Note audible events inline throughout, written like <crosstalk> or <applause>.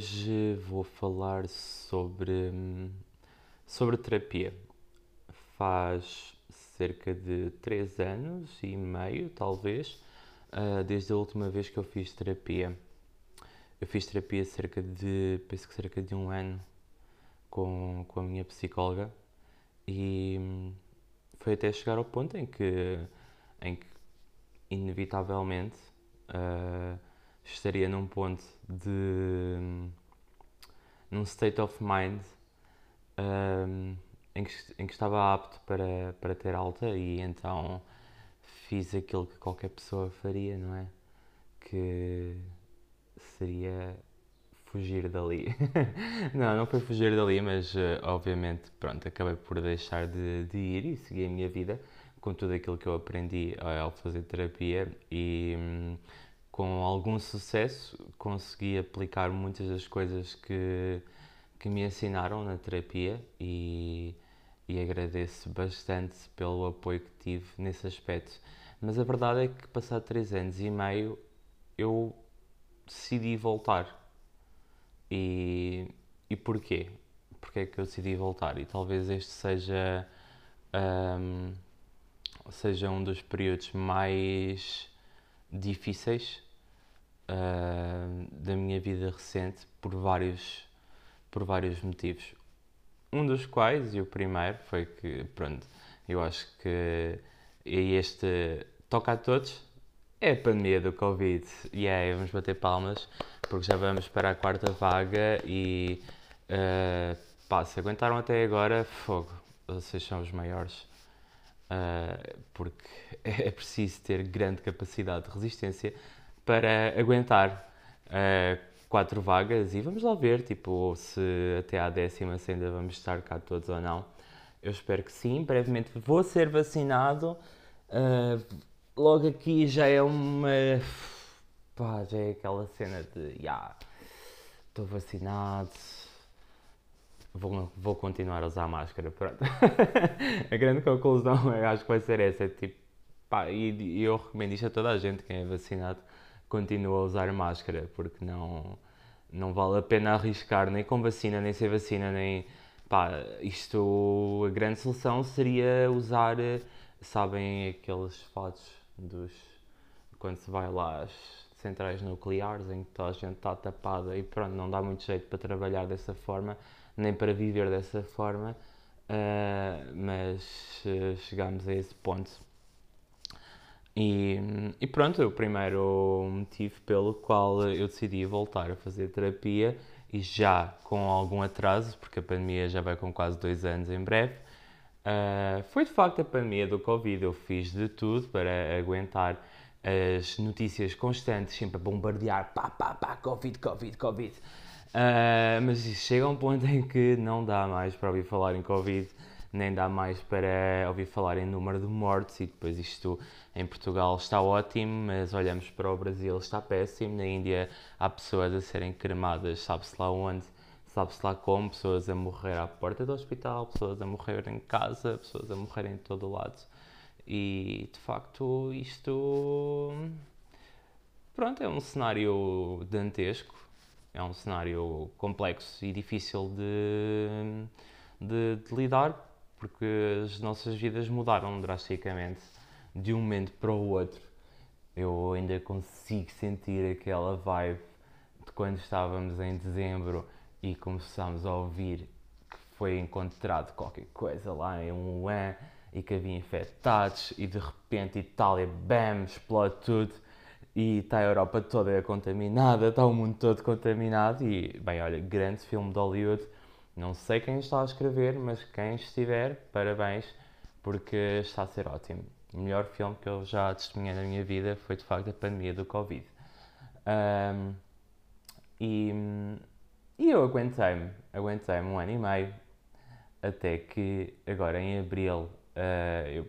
Hoje vou falar sobre, sobre terapia. Faz cerca de 3 anos e meio, talvez, ah, desde a última vez que eu fiz terapia. Eu fiz terapia cerca de, penso que cerca de um ano com, com a minha psicóloga e foi até chegar ao ponto em que, em que inevitavelmente, uh, estaria num ponto de. num state of mind um, em, que, em que estava apto para, para ter alta e então fiz aquilo que qualquer pessoa faria, não é? Que seria fugir dali. <laughs> não, não foi fugir dali, mas uh, obviamente, pronto, acabei por deixar de, de, ir e seguir a minha vida com tudo aquilo que eu aprendi ao fazer terapia e hum, com algum sucesso, consegui aplicar muitas das coisas que, que me ensinaram na terapia e, e agradeço bastante pelo apoio que tive nesse aspecto. Mas a verdade é que, passado três anos e meio, eu decidi voltar. E, e porquê? Porquê é que eu decidi voltar? E talvez este seja, um, seja um dos períodos mais difíceis uh, da minha vida recente por vários, por vários motivos. Um dos quais, e o primeiro, foi que, pronto, eu acho que este toca a todos, é a pandemia do Covid. E aí, vamos bater palmas, porque já vamos para a quarta vaga e, uh, pá, se aguentaram até agora, fogo, vocês são os maiores. Uh, porque <laughs> é preciso ter grande capacidade de resistência para aguentar uh, quatro vagas e vamos lá ver tipo, se até à décima se ainda vamos estar cá todos ou não. Eu espero que sim. Brevemente vou ser vacinado. Uh, logo aqui já é uma. Pá, já é aquela cena de. Yeah, estou vacinado. Vou, vou continuar a usar a máscara. Pronto. <laughs> a grande conclusão acho que vai ser essa. Tipo, pá, e, e eu recomendo isto a toda a gente, quem é vacinado continua a usar máscara, porque não, não vale a pena arriscar nem com vacina, nem sem vacina, nem. Pá, isto. A grande solução seria usar, sabem, aqueles fatos dos. quando se vai lá às centrais nucleares, em que toda a gente está tapada e pronto, não dá muito jeito para trabalhar dessa forma, nem para viver dessa forma, uh, mas uh, chegamos a esse ponto e, e pronto, o primeiro motivo pelo qual eu decidi voltar a fazer terapia e já com algum atraso, porque a pandemia já vai com quase dois anos em breve, uh, foi de facto a pandemia do Covid. Eu fiz de tudo para aguentar as notícias constantes, sempre a bombardear, pá, pá, pá, Covid, Covid, Covid. Uh, mas chega um ponto em que não dá mais para ouvir falar em Covid nem dá mais para ouvir falar em número de mortes e depois isto em Portugal está ótimo, mas olhamos para o Brasil está péssimo, na Índia há pessoas a serem cremadas, sabe-se lá onde, sabe-se lá como, pessoas a morrer à porta do hospital, pessoas a morrer em casa, pessoas a morrer em todo o lado. E de facto isto pronto, é um cenário dantesco, é um cenário complexo e difícil de, de, de lidar porque as nossas vidas mudaram drasticamente de um momento para o outro. Eu ainda consigo sentir aquela vibe de quando estávamos em dezembro e começámos a ouvir que foi encontrado qualquer coisa lá em Wuhan e que havia infectados e de repente Itália, bam, explode tudo e está a Europa toda contaminada, está o mundo todo contaminado e, bem, olha, grande filme de Hollywood não sei quem está a escrever, mas quem estiver, parabéns, porque está a ser ótimo. O melhor filme que eu já testemunhei na minha vida foi de facto a pandemia do Covid. Um, e, e eu aguentei-me, aguentei-me um ano e meio, até que agora em abril, uh, eu,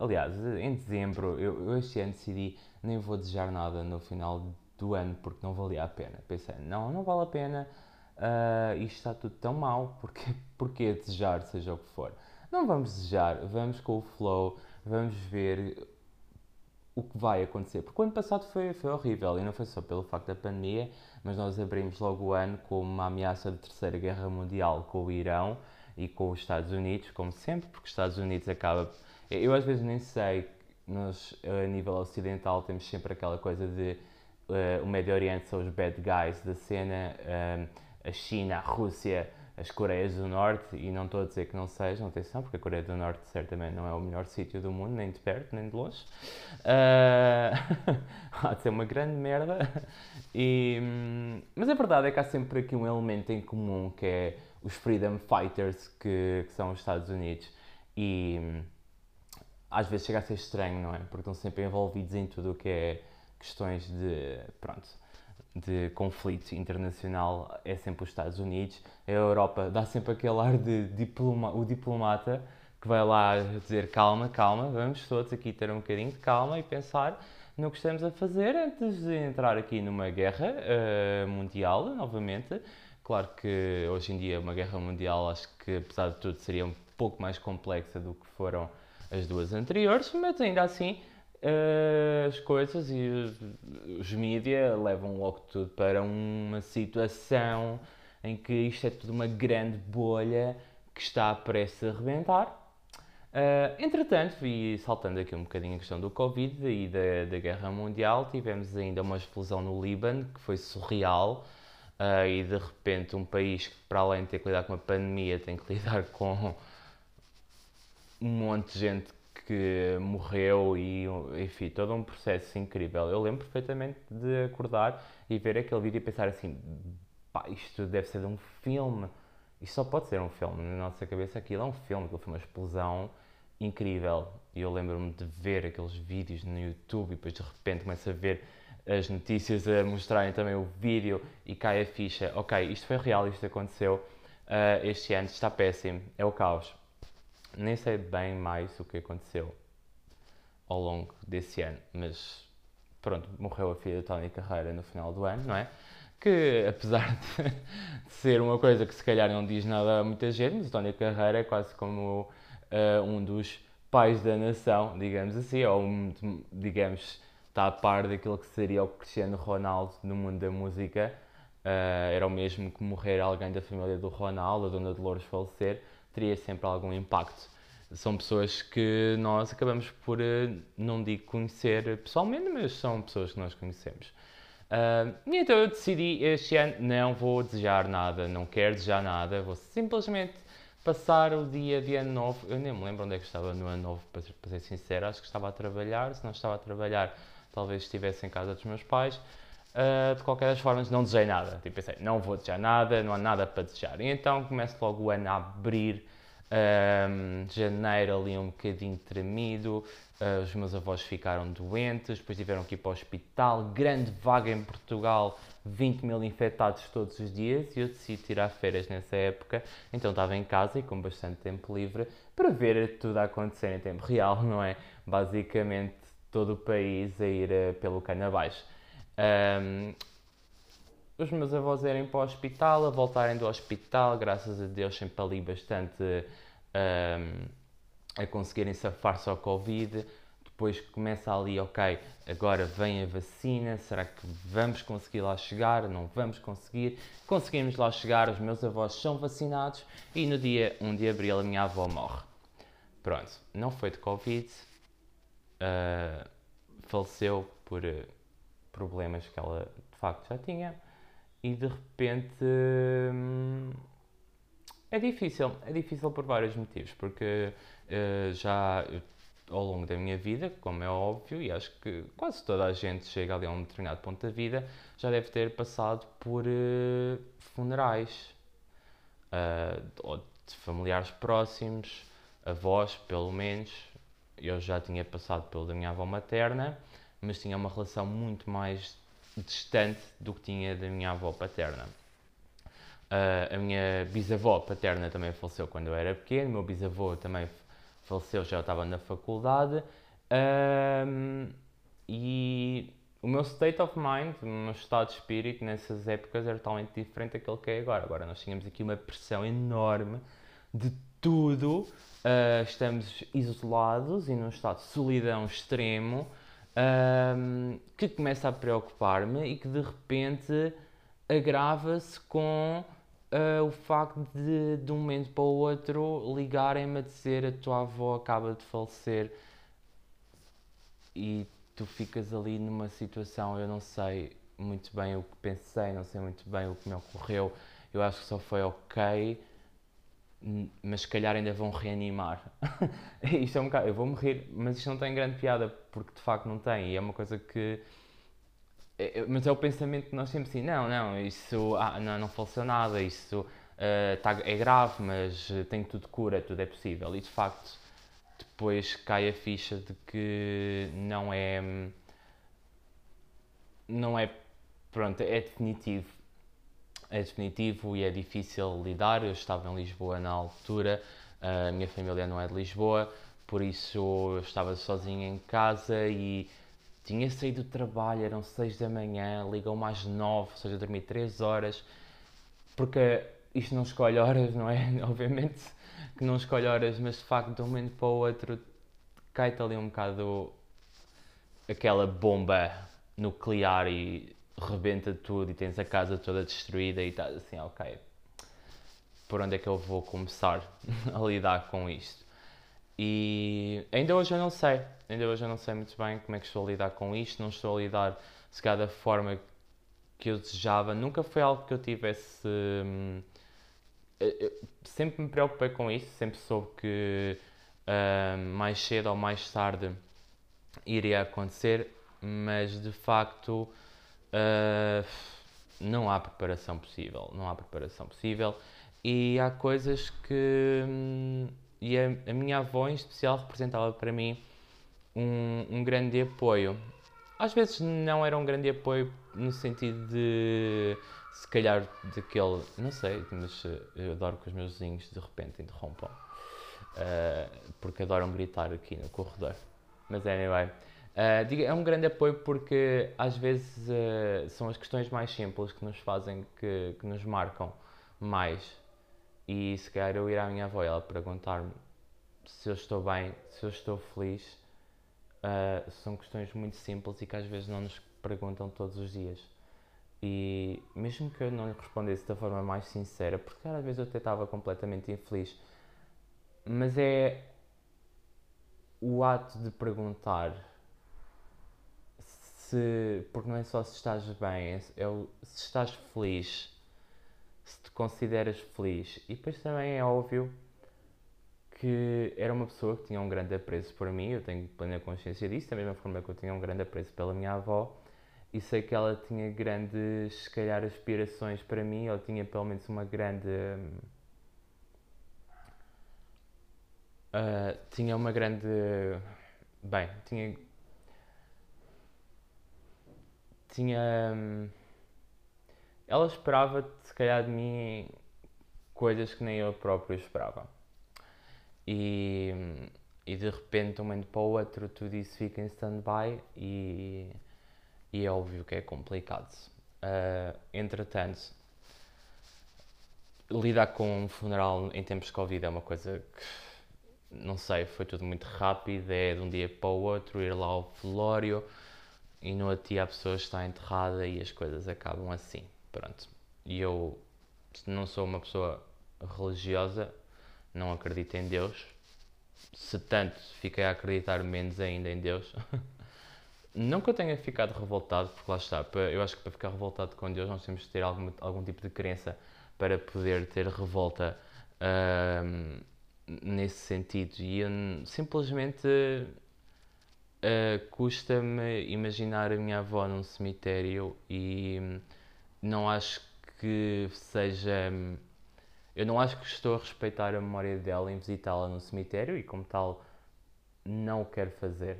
aliás, em dezembro, eu, eu este ano decidi nem vou desejar nada no final do ano porque não valia a pena. Pensei, não, não vale a pena uh, isto está tudo tão mal, porque, <laughs> porque desejar, seja o que for? Não vamos desejar, vamos com o flow, vamos ver o que vai acontecer. Porque o ano passado foi, foi horrível e não foi só pelo facto da pandemia, mas nós abrimos logo o ano com uma ameaça de terceira guerra mundial com o Irão e com os Estados Unidos, como sempre, porque os Estados Unidos acaba. Eu às vezes nem sei, nós a nível ocidental temos sempre aquela coisa de uh, o Médio Oriente são os bad guys da cena, uh, a China, a Rússia as Coreias do Norte, e não estou a dizer que não sejam, atenção, porque a Coreia do Norte certamente não é o melhor sítio do mundo, nem de perto, nem de longe. Uh, <laughs> há de ser uma grande merda. E, mas a verdade é que há sempre aqui um elemento em comum que é os freedom fighters que, que são os Estados Unidos. E às vezes chega a ser estranho, não é? Porque estão sempre envolvidos em tudo o que é questões de. Pronto de conflito internacional é sempre os Estados Unidos. A Europa dá sempre aquele ar de diploma, o diplomata que vai lá dizer calma, calma, vamos todos aqui ter um bocadinho de calma e pensar no que estamos a fazer antes de entrar aqui numa guerra uh, mundial novamente. Claro que hoje em dia uma guerra mundial acho que apesar de tudo seria um pouco mais complexa do que foram as duas anteriores, mas ainda assim as coisas e os, os mídia levam logo tudo para uma situação em que isto é tudo uma grande bolha que está prestes a rebentar. Uh, entretanto, e saltando aqui um bocadinho a questão do Covid e da, da Guerra Mundial, tivemos ainda uma explosão no Líbano que foi surreal. Uh, e de repente, um país que, para além de ter que lidar com a pandemia, tem que <laughs> lidar com um monte de gente que morreu e, enfim, todo um processo incrível. Eu lembro perfeitamente de acordar e ver aquele vídeo e pensar assim, pá, isto deve ser de um filme. Isto só pode ser um filme. Na nossa cabeça aquilo é um filme, aquilo foi uma explosão incrível. E eu lembro-me de ver aqueles vídeos no YouTube e depois de repente começo a ver as notícias a mostrarem também o vídeo e cai a ficha. Ok, isto foi real, isto aconteceu. Uh, este ano está péssimo, é o caos nem sei bem mais o que aconteceu ao longo desse ano, mas pronto, morreu a filha de Tony Carreira no final do ano, não é? Que apesar de, <laughs> de ser uma coisa que se calhar não diz nada a muita gente, mas o Tony Carreira é quase como uh, um dos pais da nação, digamos assim, ou um, digamos, está a par daquilo que seria o Cristiano Ronaldo no mundo da música. Uh, era o mesmo que morrer alguém da família do Ronaldo, a Dona Dolores falecer teria sempre algum impacto. São pessoas que nós acabamos por, eh, não digo conhecer pessoalmente, mas são pessoas que nós conhecemos. Uh, então eu decidi este ano não vou desejar nada, não quero desejar nada, vou simplesmente passar o dia de ano novo. Eu nem me lembro onde é que estava no ano novo, para ser sincero, acho que estava a trabalhar. Se não estava a trabalhar, talvez estivesse em casa dos meus pais. Uh, de qualquer das formas, não desejei nada. Tipo, pensei, não vou desejar nada, não há nada para desejar. E então começo logo o ano a abrir. Um, janeiro ali um bocadinho tremido, uh, os meus avós ficaram doentes, depois tiveram que ir para o hospital, grande vaga em Portugal, 20 mil infectados todos os dias e eu decidi tirar férias nessa época, então estava em casa e com bastante tempo livre para ver tudo a acontecer em tempo real, não é? Basicamente todo o país a ir uh, pelo cano abaixo. Um, os meus avós irem para o hospital, a voltarem do hospital, graças a Deus sempre ali bastante um, a conseguirem safar-se ao Covid. Depois começa ali, ok, agora vem a vacina, será que vamos conseguir lá chegar? Não vamos conseguir. Conseguimos lá chegar, os meus avós são vacinados e no dia 1 de abril a minha avó morre. Pronto, não foi de Covid, uh, faleceu por uh, problemas que ela de facto já tinha e de repente hum, é difícil, é difícil por vários motivos, porque uh, já ao longo da minha vida, como é óbvio, e acho que quase toda a gente chega ali a um determinado ponto da vida, já deve ter passado por uh, funerais uh, de familiares próximos, avós pelo menos. Eu já tinha passado pelo da minha avó materna, mas tinha uma relação muito mais distante do que tinha da minha avó paterna. Uh, a minha bisavó paterna também faleceu quando eu era pequeno, meu bisavô também faleceu, já estava na faculdade. Um, e o meu state of mind, o meu estado de espírito nessas épocas era totalmente diferente daquele que é agora. Agora nós tínhamos aqui uma pressão enorme de tudo, uh, estamos isolados e num estado de solidão extremo um, que começa a preocupar-me e que de repente agrava-se com uh, o facto de, de um momento para o outro, ligarem-me a dizer a tua avó acaba de falecer e tu ficas ali numa situação, eu não sei muito bem o que pensei, não sei muito bem o que me ocorreu, eu acho que só foi ok, mas se calhar ainda vão reanimar. <laughs> isto é um bocado, eu vou morrer, mas isto não tem grande piada, porque de facto não tem, e é uma coisa que é, é, mas é o pensamento que nós temos assim, não, não, isso ah, não, não faleceu nada, isso uh, tá, é grave, mas tem tudo cura, tudo é possível. E de facto, depois cai a ficha de que não é. Não é. Pronto, é definitivo. É definitivo e é difícil lidar. Eu estava em Lisboa na altura, a minha família não é de Lisboa, por isso eu estava sozinho em casa e tinha saído do trabalho, eram 6 da manhã, ligam mais 9, ou seja, dormi 3 horas, porque isto não escolhe horas, não é? <laughs> Obviamente que não escolhe horas, mas de facto de um momento para o outro cai-te ali um bocado aquela bomba nuclear e rebenta tudo e tens a casa toda destruída e estás assim, ok, por onde é que eu vou começar <laughs> a lidar com isto? E ainda hoje eu não sei, ainda hoje eu não sei muito bem como é que estou a lidar com isto, não estou a lidar se calhar da forma que eu desejava, nunca foi algo que eu tivesse. Hum, eu sempre me preocupei com isso, sempre soube que hum, mais cedo ou mais tarde iria acontecer, mas de facto uh, não há preparação possível, não há preparação possível e há coisas que. E a, a, minha avó em especial representava para mim um, um grande apoio. Às vezes não era um grande apoio no sentido de se calhar daquele, não sei, mas eh, eu adoro que os meus vizinhos de repente interrompam, uh, porque adoram gritar aqui no corredor. Mas anyway, uh, é um grande apoio porque às vezes uh, são as questões mais simples que nos fazem, que, que nos marcam mais e se calhar eu ir à minha avó e ela perguntar-me se eu estou bem, se eu estou feliz, uh, são questões muito simples e que às vezes não nos perguntam todos os dias. E mesmo que eu não lhe respondesse da forma mais sincera, porque às vezes eu até estava completamente infeliz, mas é o ato de perguntar se, porque não é só se estás bem, é o, se estás feliz se te consideras feliz. E depois também é óbvio que era uma pessoa que tinha um grande apreço por mim, eu tenho plena consciência disso, da mesma forma que eu tinha um grande apreço pela minha avó, e sei que ela tinha grandes, se calhar, aspirações para mim, ou tinha pelo menos uma grande. Uh, tinha uma grande. Bem, tinha. Tinha. Ela esperava, se calhar, de mim coisas que nem eu próprio esperava. E, e de repente, de um momento para o outro, tudo isso fica em stand-by e, e é óbvio que é complicado. Uh, entretanto, lidar com um funeral em tempos de Covid é uma coisa que, não sei, foi tudo muito rápido, é de um dia para o outro, ir lá ao velório e no outro dia a pessoa está enterrada e as coisas acabam assim. Pronto. E eu não sou uma pessoa religiosa, não acredito em Deus. Se tanto fiquei a acreditar menos ainda em Deus. <laughs> não que eu tenha ficado revoltado, porque lá está, eu acho que para ficar revoltado com Deus nós temos de ter algum, algum tipo de crença para poder ter revolta uh, nesse sentido. E eu, simplesmente uh, custa-me imaginar a minha avó num cemitério e não acho que seja. Eu não acho que estou a respeitar a memória dela em visitá-la no cemitério e, como tal, não o quero fazer.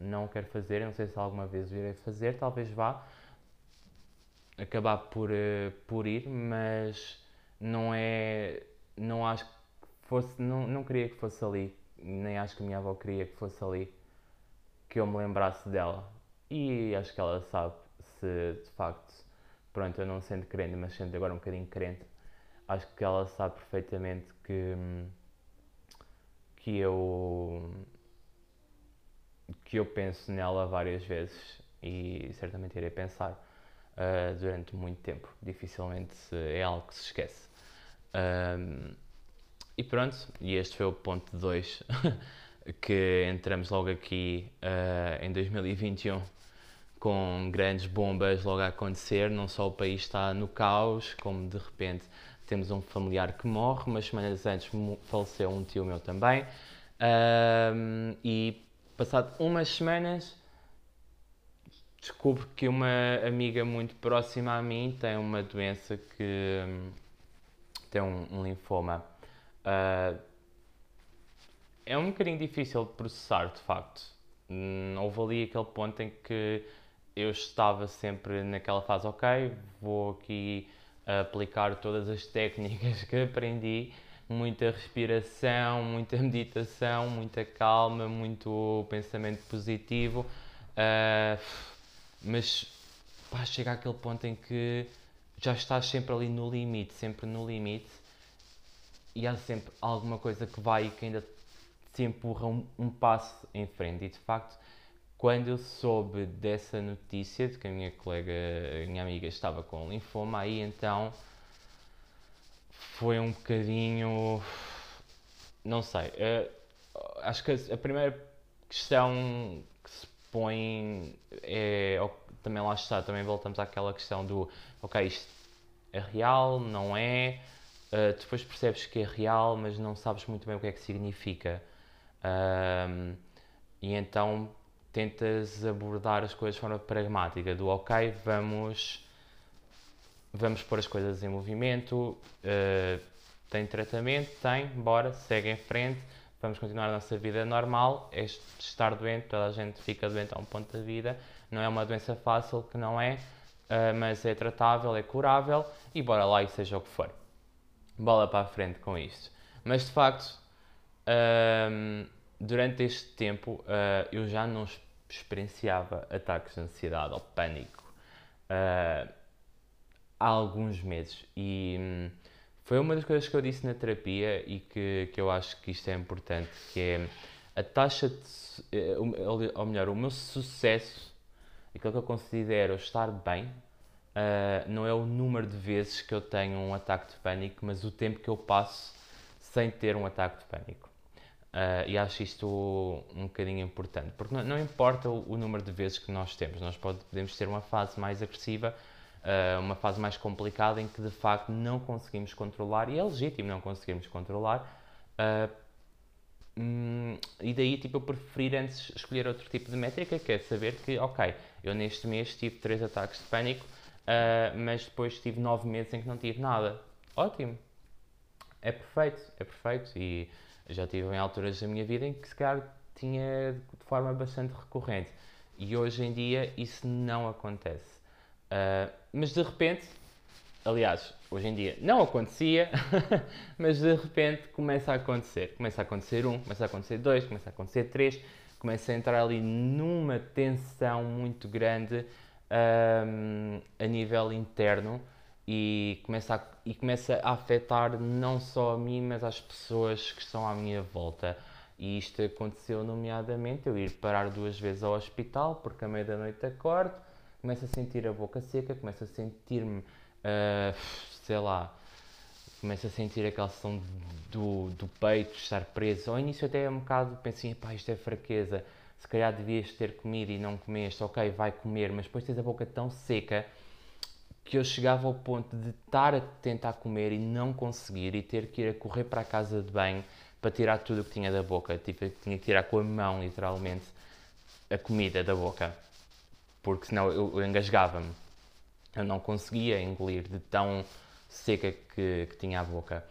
Não o quero fazer, não sei se alguma vez virei fazer, talvez vá acabar por, uh, por ir, mas não é. Não acho que fosse. Não, não queria que fosse ali, nem acho que a minha avó queria que fosse ali que eu me lembrasse dela. E acho que ela sabe se de facto pronto, eu não sendo crente, mas sendo agora um bocadinho crente, acho que ela sabe perfeitamente que, que eu que eu penso nela várias vezes e certamente irei pensar uh, durante muito tempo. Dificilmente é algo que se esquece. Um, e pronto, e este foi o ponto 2 <laughs> que entramos logo aqui uh, em 2021 com grandes bombas logo a acontecer. Não só o país está no caos, como de repente temos um familiar que morre. Umas semanas antes faleceu um tio meu também. Um, e passado umas semanas descubro que uma amiga muito próxima a mim tem uma doença que hum, tem um, um linfoma. Uh, é um bocadinho difícil de processar, de facto. Hum, houve ali aquele ponto em que eu estava sempre naquela fase, ok, vou aqui aplicar todas as técnicas que aprendi, muita respiração, muita <laughs> meditação, muita calma, muito pensamento positivo, uh, mas pá, chega àquele ponto em que já estás sempre ali no limite, sempre no limite, e há sempre alguma coisa que vai e que ainda te empurra um, um passo em frente. E de facto, quando eu soube dessa notícia de que a minha colega, a minha amiga estava com linfoma, aí então foi um bocadinho. Não sei. Uh, acho que a primeira questão que se põe é. Também lá está, também voltamos àquela questão do ok, isto é real, não é. Uh, depois percebes que é real, mas não sabes muito bem o que é que significa. E então tentas abordar as coisas de forma pragmática, do ok, vamos, vamos pôr as coisas em movimento, uh, tem tratamento, tem, bora, segue em frente, vamos continuar a nossa vida normal, é estar doente, toda a gente fica doente a um ponto da vida, não é uma doença fácil, que não é, uh, mas é tratável, é curável, e bora lá e seja o que for. Bola para a frente com isto. Mas de facto, uh, durante este tempo uh, eu já não experienciava ataques de ansiedade ou pânico uh, há alguns meses e hum, foi uma das coisas que eu disse na terapia e que, que eu acho que isto é importante, que é a taxa de, eh, ou melhor, o meu sucesso, aquilo que eu considero estar bem, uh, não é o número de vezes que eu tenho um ataque de pânico, mas o tempo que eu passo sem ter um ataque de pânico. Uh, e acho isto um bocadinho importante, porque não, não importa o, o, número de vezes que nós temos, nós pode, podemos ter uma fase mais agressiva, uh, uma fase mais complicada em que de facto não conseguimos controlar, e é legítimo não conseguirmos controlar, uh, hum, e daí tipo, eu preferir antes escolher outro tipo de métrica, que é saber que, ok, eu neste mês tive três ataques de pânico, mas depois tive nove meses em que não tive nada. Ótimo! É perfeito, é perfeito, e já tive em alturas da minha vida em que se calhar tinha de forma bastante recorrente e hoje em dia isso não acontece. Uh, mas de repente, aliás, hoje em dia não acontecia, <laughs> mas de repente começa a acontecer. Começa a acontecer um, começa a acontecer dois, começa a acontecer três, começa a entrar ali numa tensão muito grande um, a nível interno e começa, a, e começa a afetar não só a mim, mas as pessoas que estão à minha volta. E isto aconteceu, nomeadamente, eu ir parar duas vezes ao hospital, porque à meia da noite acordo, começo a sentir a boca seca, começo a sentir-me, uh, sei lá, começo a sentir aquela sensação do, do peito estar preso. Ao início até é um bocado, pensei, pá, isto é fraqueza, se calhar devias ter comido e não comeste, ok, vai comer, mas depois tens a boca tão seca que eu chegava ao ponto de estar a tentar comer e não conseguir e ter que ir a correr para a casa de banho para tirar tudo o que tinha da boca. Tipo, tinha que tirar com a mão, literalmente, a comida da boca. Porque senão eu, eu engasgava-me. Eu não conseguia engolir de tão seca que, que tinha a boca.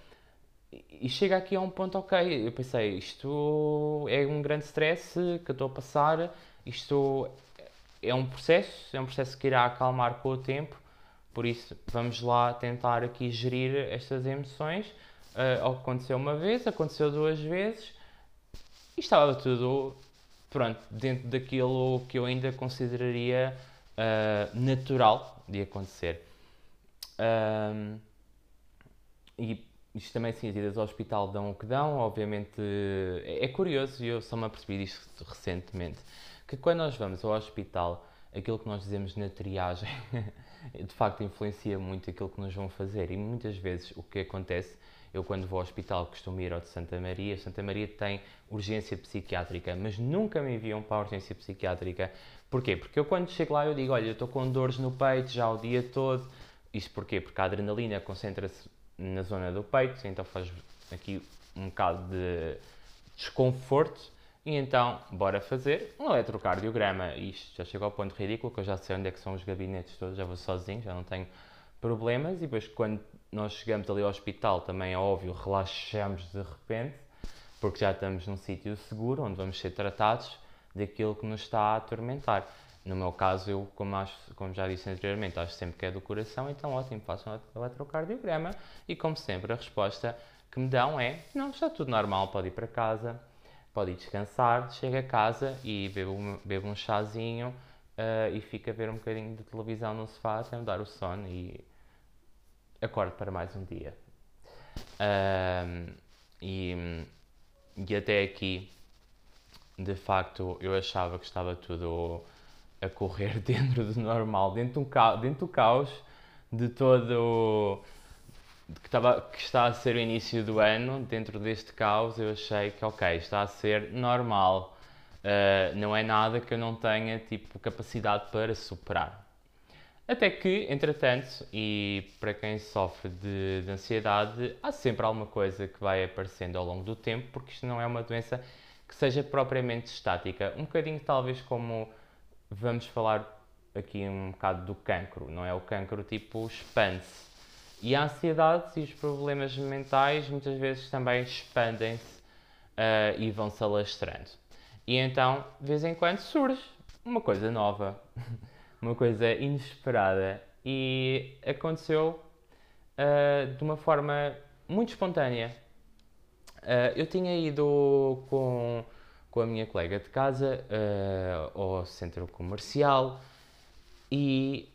E, e chega aqui a um ponto, ok, eu pensei, isto é um grande stress que eu estou a passar, isto é um processo, é um processo que irá acalmar com o tempo, por isso, vamos lá tentar aqui gerir estas emoções. Uh, aconteceu uma vez, aconteceu duas vezes e estava tudo pronto, dentro daquilo que eu ainda consideraria uh, natural de acontecer. Um, e isto também, sim, as idas ao hospital dão o que dão, obviamente é, é curioso e eu só me apercebi disto recentemente que quando nós vamos ao hospital, aquilo que nós dizemos na triagem <laughs> de facto influencia muito aquilo que nos vão fazer. E muitas vezes o que acontece, eu quando vou ao hospital costumo ir ao de Santa Maria, Santa Maria tem urgência psiquiátrica, mas nunca me enviam para a urgência psiquiátrica. Porquê? Porque eu quando chego lá eu digo, olha, eu estou com dores no peito já o dia todo. Isto porquê? Porque a adrenalina concentra-se na zona do peito, então faz aqui um bocado de desconforto e então, bora fazer um eletrocardiograma. Isto já chegou ao ponto ridículo, que eu já sei onde é que são os gabinetes todos, já vou sozinho, já não tenho problemas. E depois, quando nós chegamos ali ao hospital, também é óbvio, relaxamos de repente, porque já estamos num sítio seguro, onde vamos ser tratados daquilo que nos está a atormentar. No meu caso, eu, como, acho, como já disse anteriormente, acho sempre que é do coração, então ótimo, faço um eletrocardiograma e, como sempre, a resposta que me dão é: não, está tudo normal, pode ir para casa pode ir descansar, chega a casa e bebe um, bebe um chazinho uh, e fica a ver um bocadinho de televisão no sofá até me dar o sono e acordo para mais um dia. Uh, e, e até aqui, de facto, eu achava que estava tudo a correr <laughs> dentro do normal, dentro do, dentro do caos de todo que, estava, que está a ser o início do ano, dentro deste caos, eu achei que, ok, está a ser normal. Uh, não é nada que eu não tenha tipo, capacidade para superar. Até que, entretanto, e para quem sofre de, de, ansiedade, há sempre alguma coisa que vai aparecendo ao longo do tempo, porque isto não é uma doença que seja propriamente estática. Um bocadinho, talvez, como vamos falar aqui um bocado do cancro, não é? O cancro, tipo, expande-se e a ansiedade e os problemas mentais muitas vezes também expandem-se uh, e vão-se alastrando. E então, de vez em quando, surge uma coisa nova, <laughs> uma coisa inesperada. E aconteceu uh, de uma forma muito espontânea. Uh, eu tinha ido com, com a minha colega de casa ao centro comercial e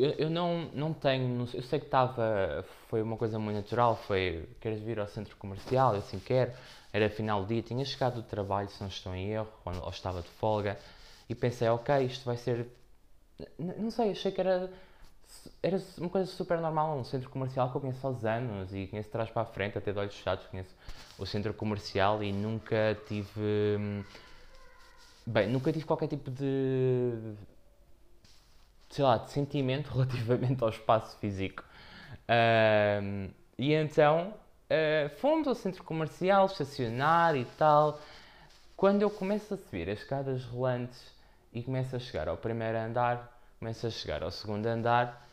eu, eu não, não tenho, eu sei que estava, foi uma coisa muito natural, foi, queres vir ao centro comercial? Eu assim, quero. Era final do dia, tinha chegado do trabalho, se não estou em erro, ou, ou estava de folga, e pensei, ok, isto vai ser, não sei, achei que era, era uma coisa super normal, um centro comercial que eu conheço há anos, e conheço de trás para a frente, até de olhos fechados, conheço o centro comercial e nunca tive, bem, nunca tive qualquer tipo de sei lá, de sentimento <laughs> relativamente ao espaço físico. E então uh, fomos ao centro comercial, estacionar e tal. Quando eu começo a subir as escadas rolantes e começo a chegar ao primeiro andar, começo a chegar ao segundo andar,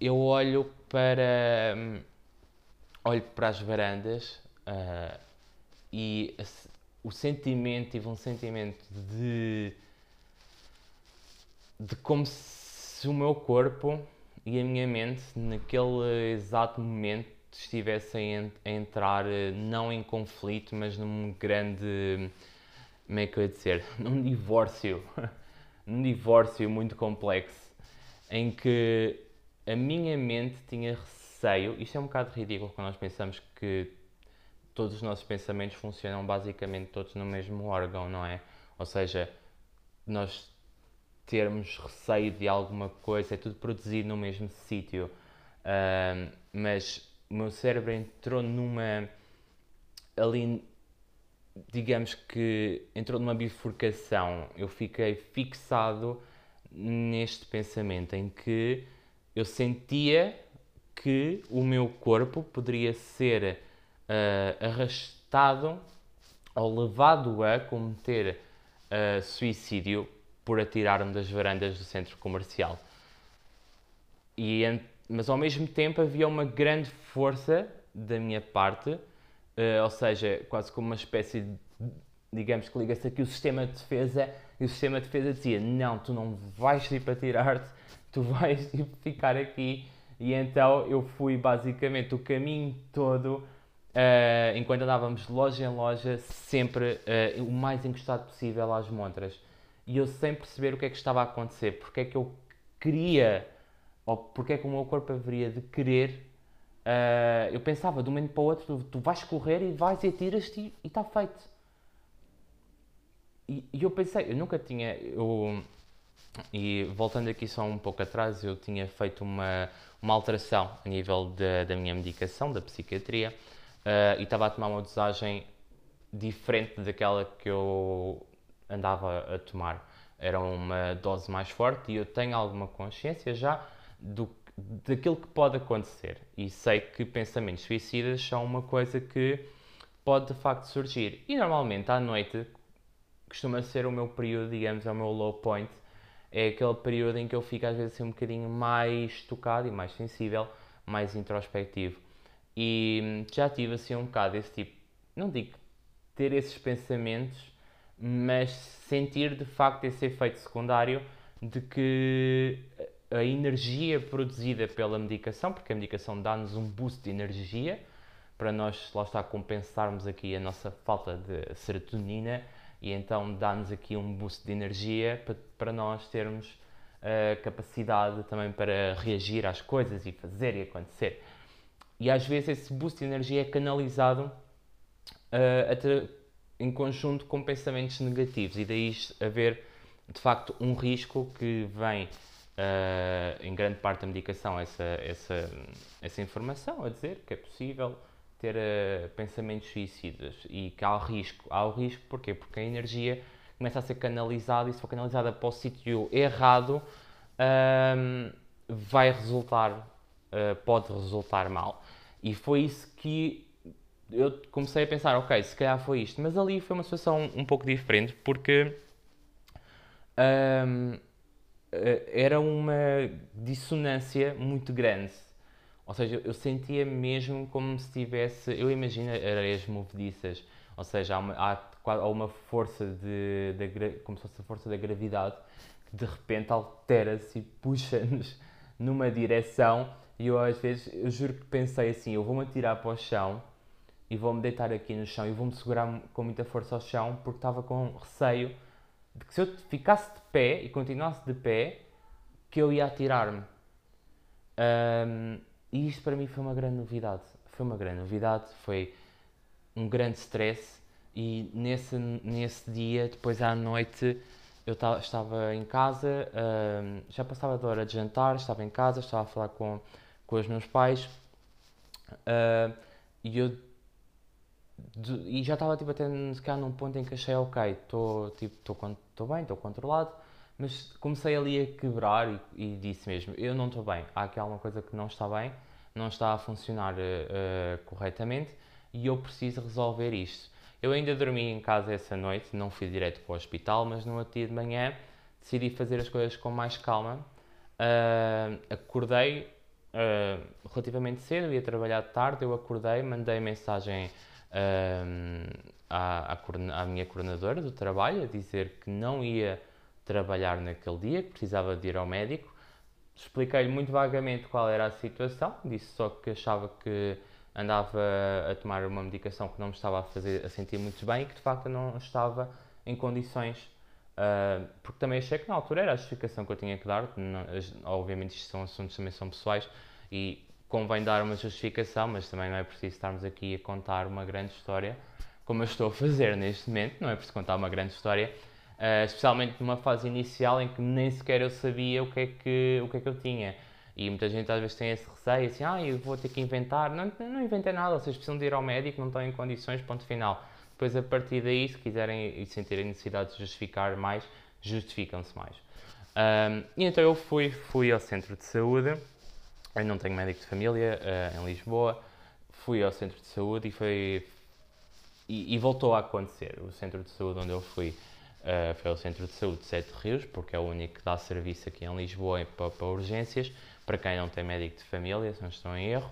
eu olho para olho para as varandas uh, e o sentimento, tive um sentimento de de como se o meu corpo e a minha mente, naquele exato momento, estivessem a entrar eh, não em conflito, mas num grande. Como é que eu ia dizer? <laughs> Num divórcio. <laughs> num divórcio muito complexo. Em que a minha mente tinha receio. Isto é um bocado ridículo quando nós pensamos que todos os nossos pensamentos funcionam basicamente todos no mesmo órgão, não é? Ou seja, nós termos receio de alguma coisa, é tudo produzido no mesmo sítio. Uh, mas o meu cérebro entrou numa. ali. digamos que entrou numa bifurcação. Eu fiquei fixado neste pensamento em que eu sentia que o meu corpo poderia ser uh, arrastado ou levado a cometer uh, suicídio por atirar-me das varandas do centro comercial. E, mas ao mesmo tempo havia uma grande força da minha parte, uh, ou seja, quase como uma espécie de, digamos que liga-se aqui o sistema de defesa, e o sistema de defesa dizia: Não, tu não vais ir para tirar-te, tu vais <laughs> ficar aqui. E então eu fui basicamente o caminho todo, uh, enquanto andávamos de loja em loja, sempre uh, o mais encostado possível às montras e eu sem perceber o que é que estava a acontecer, porque é que eu queria, ou porque é que o meu corpo haveria de querer. Uh, eu pensava de um momento para o outro, tu, tu vais correr e vais e tiras-te e está feito. e, e eu pensei, eu nunca tinha. Eu, e voltando aqui só um pouco atrás, eu tinha feito uma, uma alteração a nível de, da minha medicação, da psiquiatria, uh, e estava a tomar uma dosagem diferente daquela que eu andava a tomar. Era uma dose mais forte e eu tenho alguma consciência já do, daquilo que pode acontecer. E sei que pensamentos suicidas são uma coisa que pode de facto surgir. E normalmente à noite costuma ser o meu período, digamos, é o meu low point. É aquele período em que eu fico às vezes assim, um bocadinho mais tocado e mais sensível, mais introspectivo. E já tive assim um bocado esse tipo, não digo ter esses pensamentos, mas sentir de facto esse efeito secundário de que a energia produzida pela medicação, porque a medicação dá-nos um boost de energia para nós, lá está, compensarmos aqui a nossa falta de serotonina e então dá-nos aqui um boost de energia para, para nós termos a capacidade também para reagir às coisas e fazer e acontecer. E às vezes esse boost de energia é canalizado uh, em conjunto com pensamentos negativos e daí haver de facto um risco que vem uh, em grande parte da medicação essa, essa, essa informação a dizer que é possível ter uh, pensamentos suicidas e que há o risco. Há o risco porquê? Porque a energia começa a ser canalizada e se for canalizada para o sítio errado uh, vai resultar, uh, pode resultar mal. E foi isso que eu comecei a pensar, ok, se calhar foi isto. Mas ali foi uma situação um pouco diferente porque um, era uma dissonância muito grande. Ou seja, eu sentia mesmo como se tivesse, eu imagino areias movediças, ou seja, há uma, há, há uma força de, de, como se fosse a força da gravidade que de repente altera-se e puxa-nos numa direção. E eu às vezes, eu juro que pensei assim, eu vou-me atirar para o chão e vou-me deitar aqui no chão e vou-me segurar com muita força ao chão porque estava com receio de que se eu ficasse de pé e continuasse de pé, que eu ia atirar-me. Um, e isto para mim foi uma grande novidade. Foi uma grande novidade, foi um grande stress. E nesse, nesse dia, depois à noite, eu estava em casa, uh, já passava da hora de jantar, estava em casa, estava a falar com, com os meus pais uh, e eu de, e já estava tipo, até se num ponto em que achei ok, estou tipo, bem, estou controlado, mas comecei ali a quebrar e, e disse mesmo: eu não estou bem, há aqui alguma coisa que não está bem, não está a funcionar uh, corretamente e eu preciso resolver isto. Eu ainda dormi em casa essa noite, não fui direto para o hospital, mas no outro dia de manhã decidi fazer as coisas com mais calma. Uh, acordei uh, relativamente cedo, ia trabalhar de tarde, eu acordei, mandei mensagem à, à, à, minha coordenadora do trabalho a dizer que não ia trabalhar naquele dia, que precisava de ir ao médico. Expliquei-lhe muito vagamente qual era a situação, disse só que achava que andava a tomar uma medicação que não me estava a fazer a sentir muito bem e que de facto não estava em condições, uh, porque também achei que na altura era a justificação que eu tinha que dar, não, obviamente isto são assuntos também são pessoais e convém dar uma justificação, mas também não é preciso estarmos aqui a contar uma grande história, como eu estou a fazer neste momento, não é preciso contar uma grande história, uh, especialmente numa fase inicial em que nem sequer eu sabia o que é que, o que, é que eu tinha. E muita gente às vezes tem esse receio, assim, ah, eu vou ter que inventar. Não, não inventei nada, vocês precisam de ir ao médico, não estão em condições, ponto final. Depois, a partir daí, se quiserem e sentirem necessidade de justificar mais, justificam-se mais. Um, e então eu fui, fui ao centro de saúde, eu não tenho médico de família uh, em Lisboa, fui ao centro de saúde e foi. E, e, voltou a acontecer. O centro de saúde onde eu fui uh, foi o centro de saúde de Sete Rios, porque é o único que dá serviço aqui em Lisboa para, para urgências para quem não tem médico de família, se não estou em erro.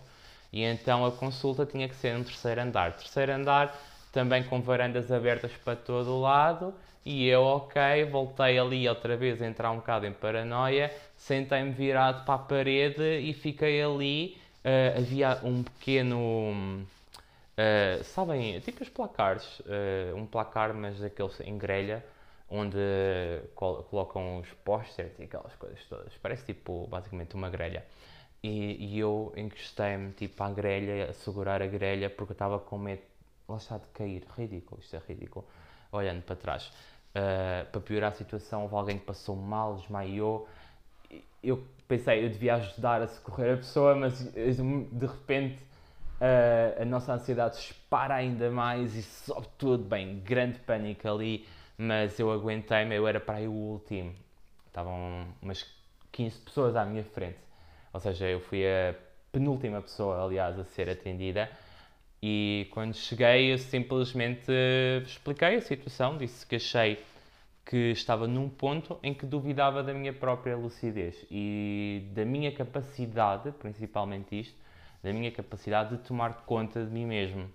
E então a consulta tinha que ser no terceiro andar. Terceiro andar, também com varandas abertas para todo o lado. E eu, ok, voltei ali outra vez a entrar um bocado em paranoia, sentei-me virado para a parede e fiquei ali. Uh, havia um pequeno. Uh, sabem, tipo os placares, uh, um placar, mas daqueles em grelha, onde col colocam os posters e aquelas coisas todas. Parece tipo, basicamente, uma grelha. E, e eu encostei-me tipo à grelha, a segurar a grelha, porque eu estava com medo, lá está, de cair. Ridículo, isto é ridículo. Olhando para trás. uh, para piorar a situação, houve alguém que passou mal, desmaiou. Eu pensei, eu devia ajudar a socorrer a pessoa, mas de repente uh, a nossa ansiedade dispara ainda mais e sobe tudo. Bem, grande pânico ali, mas eu aguentei-me, eu era para aí o último. Estavam umas 15 pessoas à minha frente. Ou seja, eu fui a penúltima pessoa, aliás, a ser atendida. E quando cheguei, eu simplesmente expliquei a situação, disse que achei que estava num ponto em que duvidava da minha própria lucidez e da minha capacidade, principalmente isto, da minha capacidade de tomar conta de mim mesmo.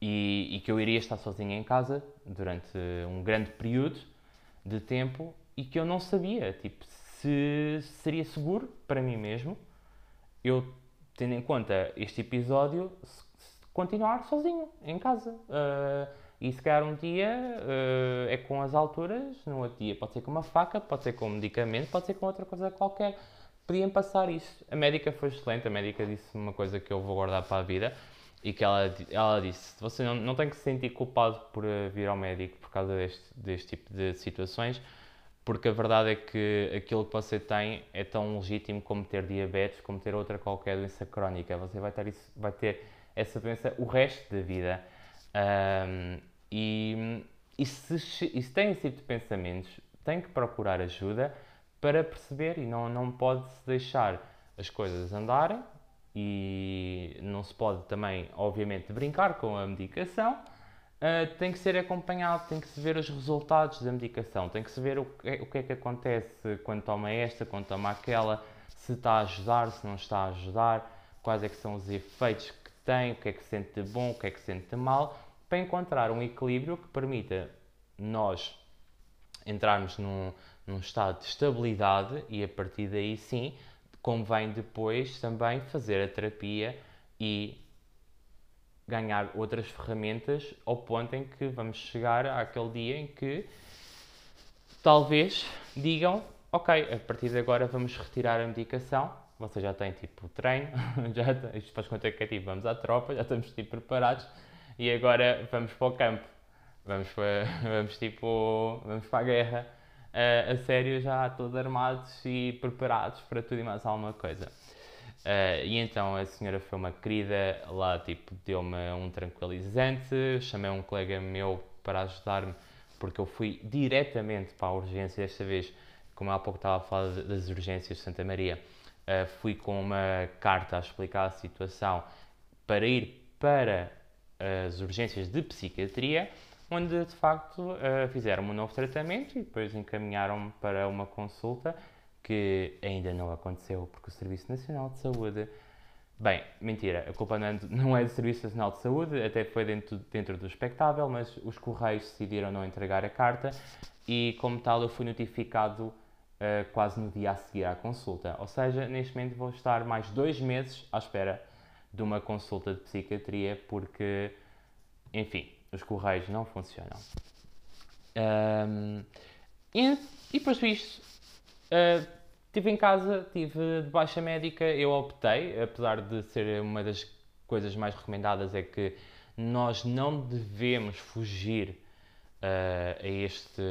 E, e, que eu iria estar sozinho em casa durante um grande período de tempo e que eu não sabia tipo, se seria seguro para mim mesmo eu, tendo em conta este episódio, continuar sozinho em casa. Uh, e se calhar um dia uh, é com as alturas, no outro dia pode ser com uma faca, pode ser com um medicamento, pode ser com outra coisa qualquer podiam passar isso. A médica foi excelente, a médica disse uma coisa que eu vou guardar para a vida e que ela, ela disse: você não, não tem que se sentir culpado por eh, vir ao médico por causa deste, deste tipo de situações, porque a verdade é que aquilo que você tem é tão legítimo como ter diabetes, como ter outra qualquer doença crónica. Você vai ter, isso, vai ter essa doença o resto da vida. Um, e, e, se, e se tem esse tipo de pensamentos, tem que procurar ajuda para perceber e não, não pode-se deixar as coisas andarem e não se pode também, obviamente, brincar com a medicação. Uh, tem que ser acompanhado, tem que se ver os resultados da medicação, tem que se ver o que, o que é que acontece quando toma esta, quando toma aquela, se está a ajudar, se não está a ajudar, quais é que são os efeitos que tem, o que é que se sente de bom, o que é que se sente de mal, para encontrar um equilíbrio que permita nós entrarmos num, num estado de estabilidade e a partir daí sim convém depois também fazer a terapia e ganhar outras ferramentas ao ponto em que vamos chegar àquele dia em que talvez digam ok, a partir de agora vamos retirar a medicação você já tem tipo treino, <laughs> já tem, isto faz conta que é tipo, vamos à tropa, já estamos tipo preparados e agora vamos para o campo, vamos, para, <laughs> vamos tipo, vamos para a guerra uh, a sério já todos armados e preparados para tudo e mais alguma coisa. Uh, e então a senhora foi uma querida, lá tipo deu-me um tranquilizante, chamei um colega meu para ajudar-me, porque eu fui diretamente para a urgência desta vez, como há pouco estava a falar das urgências de Santa Maria, uh, fui com uma carta a explicar a situação para ir para as urgências de psiquiatria onde de facto uh, fizeram um novo tratamento e depois encaminharam-me para uma consulta que ainda não aconteceu porque o Serviço Nacional de Saúde. Bem, mentira, a culpa não é, não é do Serviço Nacional de Saúde, até foi dentro, dentro do espectável, mas os Correios decidiram não entregar a carta e, como tal, eu fui notificado uh, quase no dia a seguir à consulta. Ou seja, neste momento vou estar mais dois meses à espera de uma consulta de psiquiatria porque, enfim, os correios não funcionam. Um, e, e depois disto, estive em casa, tive de baixa médica, eu optei, apesar de ser uma das coisas mais recomendadas, é que nós não devemos fugir uh, a, este,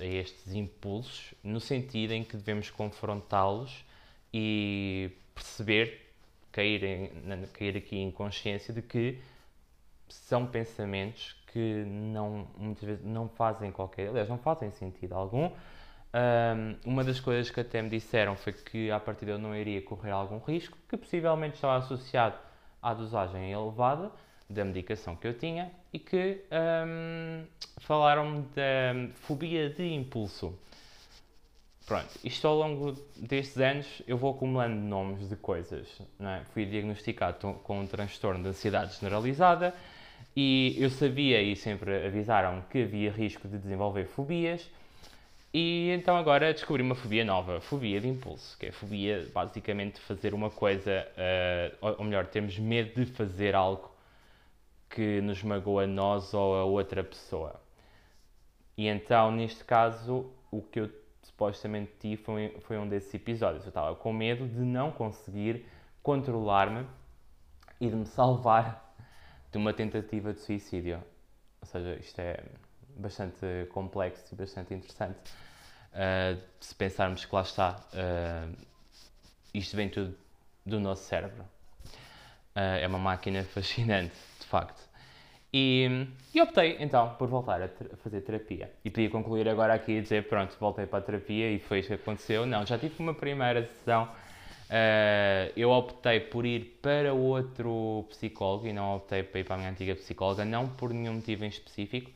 a estes impulsos, no sentido em que devemos confrontá-los e perceber, cair, em, cair aqui em consciência de que são pensamentos que não, muitas vezes não fazem qualquer, aliás, não fazem sentido algum. Um, uma das coisas que até me disseram foi que a partir de eu não iria correr algum risco, que possivelmente estava associado à dosagem elevada da medicação que eu tinha e que um, falaram da fobia de impulso. Pronto, isto ao longo destes anos eu vou acumulando nomes de coisas. É? Fui diagnosticado com um transtorno de ansiedade generalizada, e eu sabia e sempre avisaram que havia risco de desenvolver fobias. E então agora descobri uma fobia nova, fobia de impulso, que é a fobia basicamente de fazer uma coisa, uh, ou melhor, temos medo de fazer algo que nos magoa a nós ou a outra pessoa. E então, neste caso, o que eu supostamente tive foi, foi um desses episódios. Eu estava com medo de não conseguir controlar-me e de me salvar de uma tentativa de suicídio. Ou seja, isto é bastante complexo e bastante interessante. Uh, se pensarmos que lá está, uh, isto vem tudo do nosso cérebro. Uh, é uma máquina <laughs> fascinante, de facto. E, e, optei então por voltar a, a, fazer terapia. E podia concluir agora aqui e dizer: pronto, voltei para a terapia e foi isso que aconteceu. Não, já tive uma primeira sessão. Eu optei por ir para outro psicólogo e não optei para ir para a minha antiga psicóloga, não por nenhum motivo em específico.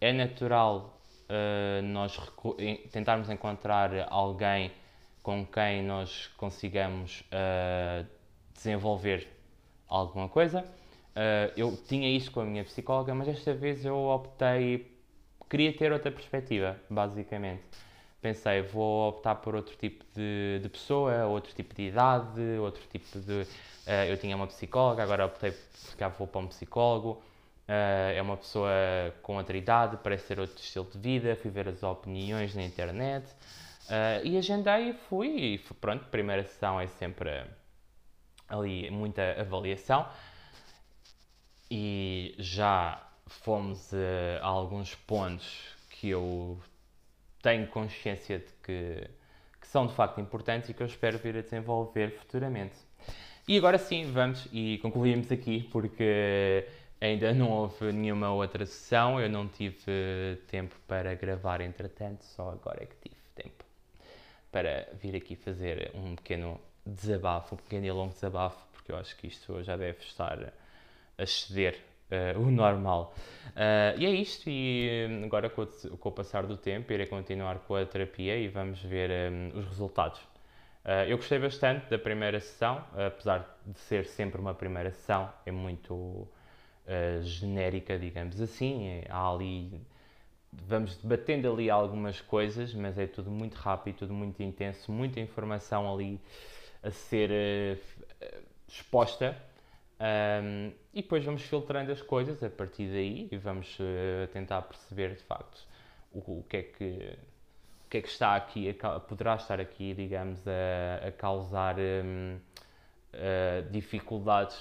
É natural uh, nós tentarmos encontrar alguém com quem nós consigamos uh, desenvolver alguma coisa. Uh, eu tinha isso com a minha psicóloga, mas esta vez eu optei, queria ter outra perspectiva, basicamente. Pensei, vou optar por outro tipo de, de pessoa, outro tipo de idade, outro tipo de. Uh, eu tinha uma psicóloga, agora optei cá vou para um psicólogo. Uh, é uma pessoa com outra idade, parece ter outro estilo de vida. Fui ver as opiniões na internet uh, e agendei e fui. E pronto, primeira sessão é sempre ali muita avaliação e já fomos a, alguns pontos que eu tenho consciência de que, que, são de facto importantes e que eu espero vir a desenvolver futuramente. E agora sim, vamos e concluímos aqui porque ainda não houve nenhuma outra sessão, eu não tive tempo para gravar entretanto, só agora é que tive tempo para vir aqui fazer um pequeno desabafo, um pequeno e longo desabafo, porque eu acho que isto já deve estar a exceder uh, o normal. Uh, e é isto, e hum, agora com o, com o, passar do tempo irei continuar com a terapia e vamos ver um, os resultados. Uh, eu gostei bastante da primeira sessão, apesar de ser sempre uma primeira sessão, é muito genérica, digamos assim. É, há ali, vamos debatendo ali algumas coisas, mas é tudo muito rápido, tudo muito intenso, muita informação ali a ser exposta um, e depois vamos filtrando as coisas a partir daí e vamos uh, tentar perceber de facto o, o, que é que, o que é que está aqui, poderá estar aqui, digamos, a, a causar um, uh, dificuldades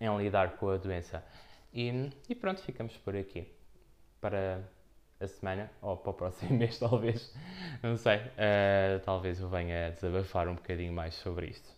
em lidar com a doença. E, e, pronto, ficamos por aqui para a semana, ou para o próximo <laughs> mês, talvez. Não sei. Uh, talvez eu venha desabafar um bocadinho mais sobre isto.